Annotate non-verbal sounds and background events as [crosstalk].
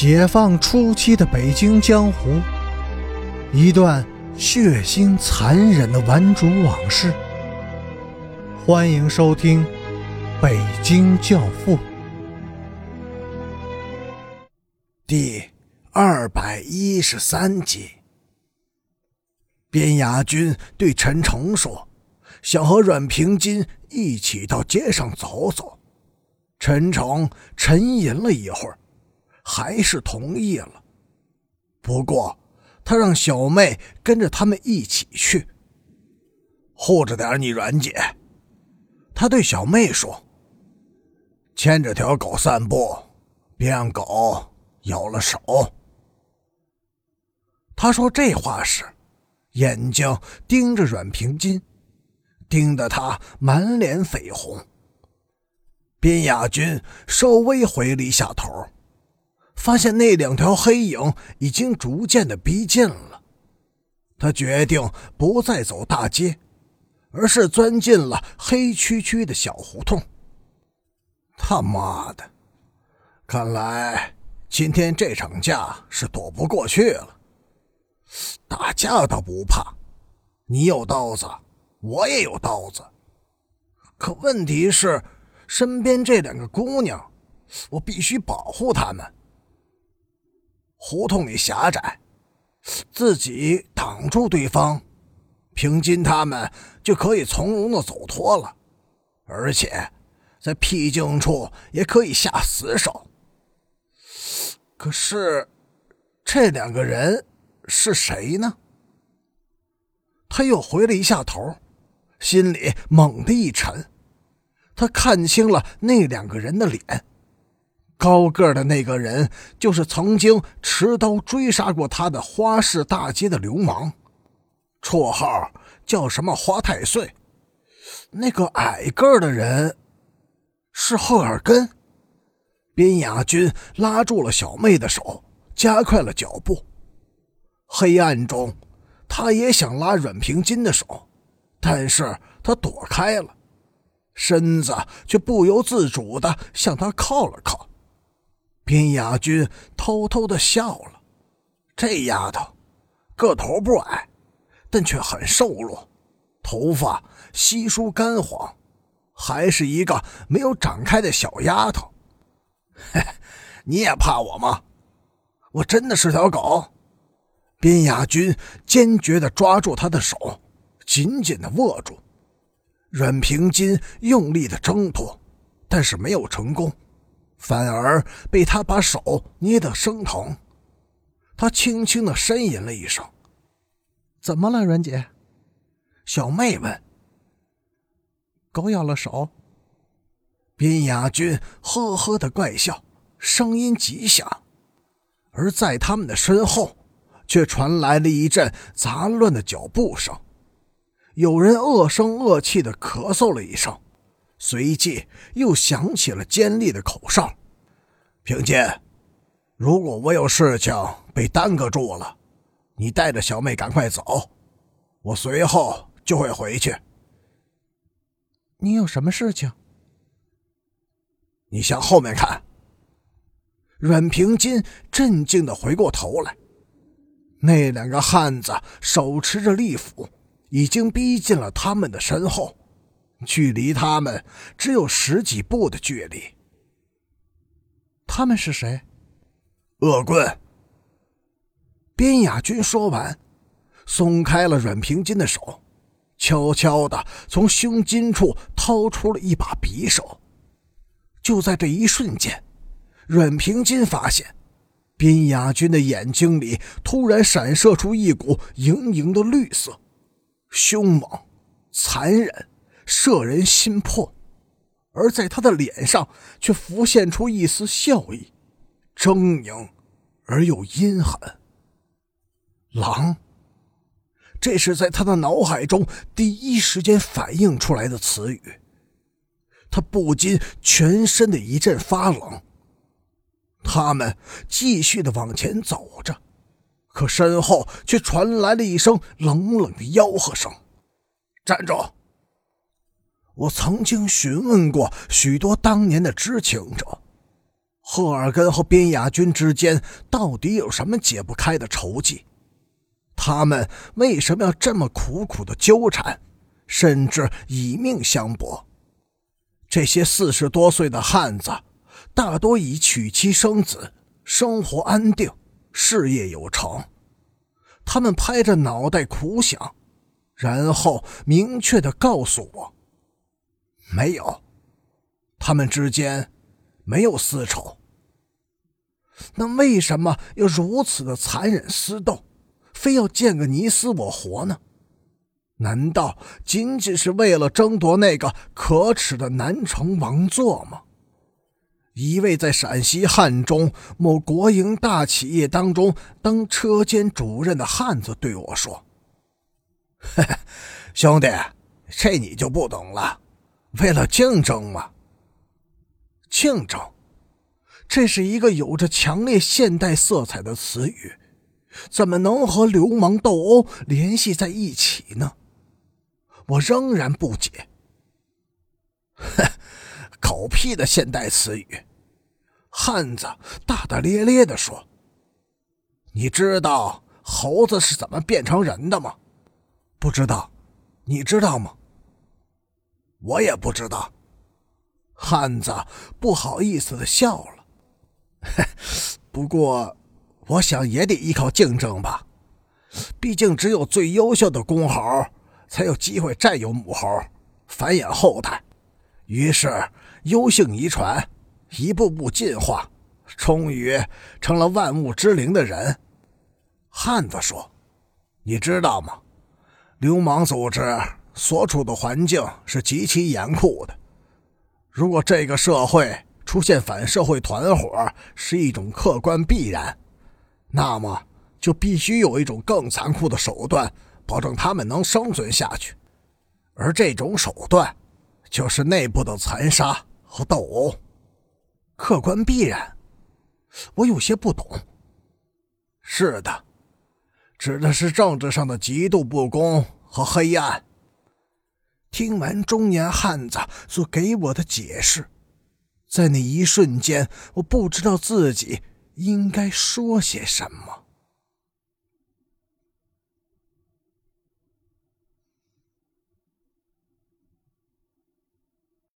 解放初期的北京江湖，一段血腥残忍的顽主往事。欢迎收听《北京教父》第二百一十三集。边牙军对陈诚说：“想和阮平金一起到街上走走。”陈诚沉吟了一会儿。还是同意了，不过他让小妹跟着他们一起去，护着点你阮姐。他对小妹说：“牵着条狗散步，别让狗咬了手。”他说这话时，眼睛盯着阮平金，盯得他满脸绯红。边亚军稍微回了一下头。发现那两条黑影已经逐渐的逼近了，他决定不再走大街，而是钻进了黑黢黢的小胡同。他妈的，看来今天这场架是躲不过去了。打架倒不怕，你有刀子，我也有刀子，可问题是，身边这两个姑娘，我必须保护她们。胡同里狭窄，自己挡住对方，平金他们就可以从容的走脱了，而且在僻静处也可以下死手。可是，这两个人是谁呢？他又回了一下头，心里猛地一沉，他看清了那两个人的脸。高个的那个人，就是曾经持刀追杀过他的花市大街的流氓，绰号叫什么花太岁。那个矮个的人是赫尔根。边雅君拉住了小妹的手，加快了脚步。黑暗中，他也想拉阮平金的手，但是他躲开了，身子却不由自主地向他靠了靠。边雅君偷偷的笑了，这丫头个头不矮，但却很瘦弱，头发稀疏干黄，还是一个没有长开的小丫头。你也怕我吗？我真的是条狗。边雅君坚决的抓住他的手，紧紧的握住。阮平金用力的挣脱，但是没有成功。反而被他把手捏得生疼，他轻轻的呻吟了一声：“怎么了，阮姐？”小妹问。“狗咬了手。”边雅君呵呵的怪笑，声音极响，而在他们的身后，却传来了一阵杂乱的脚步声，有人恶声恶气的咳嗽了一声。随即又响起了尖利的口哨。平金，如果我有事情被耽搁住了，你带着小妹赶快走，我随后就会回去。你有什么事情？你向后面看。阮平金镇静的回过头来，那两个汉子手持着利斧，已经逼近了他们的身后。距离他们只有十几步的距离。他们是谁？恶棍。边雅君说完，松开了阮平金的手，悄悄的从胸襟处掏出了一把匕首。就在这一瞬间，阮平金发现，边雅君的眼睛里突然闪射出一股莹莹的绿色，凶猛，残忍。摄人心魄，而在他的脸上却浮现出一丝笑意，狰狞而又阴狠。狼，这是在他的脑海中第一时间反映出来的词语。他不禁全身的一阵发冷。他们继续的往前走着，可身后却传来了一声冷冷的吆喝声：“站住！”我曾经询问过许多当年的知情者，赫尔根和边雅军之间到底有什么解不开的仇忌？他们为什么要这么苦苦的纠缠，甚至以命相搏？这些四十多岁的汉子，大多已娶妻生子，生活安定，事业有成。他们拍着脑袋苦想，然后明确的告诉我：没有，他们之间没有私仇。那为什么要如此的残忍厮斗，非要见个你死我活呢？难道仅仅是为了争夺那个可耻的南城王座吗？一位在陕西汉中某国营大企业当中当车间主任的汉子对我说：“ [laughs] 兄弟，这你就不懂了，为了竞争嘛。竞争，这是一个有着强烈现代色彩的词语，怎么能和流氓斗殴联系在一起呢？”我仍然不解。哼，[laughs] 狗屁的现代词语！汉子大大咧咧地说：“你知道猴子是怎么变成人的吗？”“不知道。”“你知道吗？”“我也不知道。”汉子不好意思的笑了。[laughs] “不过，我想也得依靠竞争吧。毕竟只有最优秀的公猴。”才有机会占有母猴，繁衍后代，于是优性遗传，一步步进化，终于成了万物之灵的人。汉子说：“你知道吗？流氓组织所处的环境是极其严酷的。如果这个社会出现反社会团伙是一种客观必然，那么就必须有一种更残酷的手段。”保证他们能生存下去，而这种手段就是内部的残杀和斗殴，客观必然。我有些不懂。是的，指的是政治上的极度不公和黑暗。听完中年汉子所给我的解释，在那一瞬间，我不知道自己应该说些什么。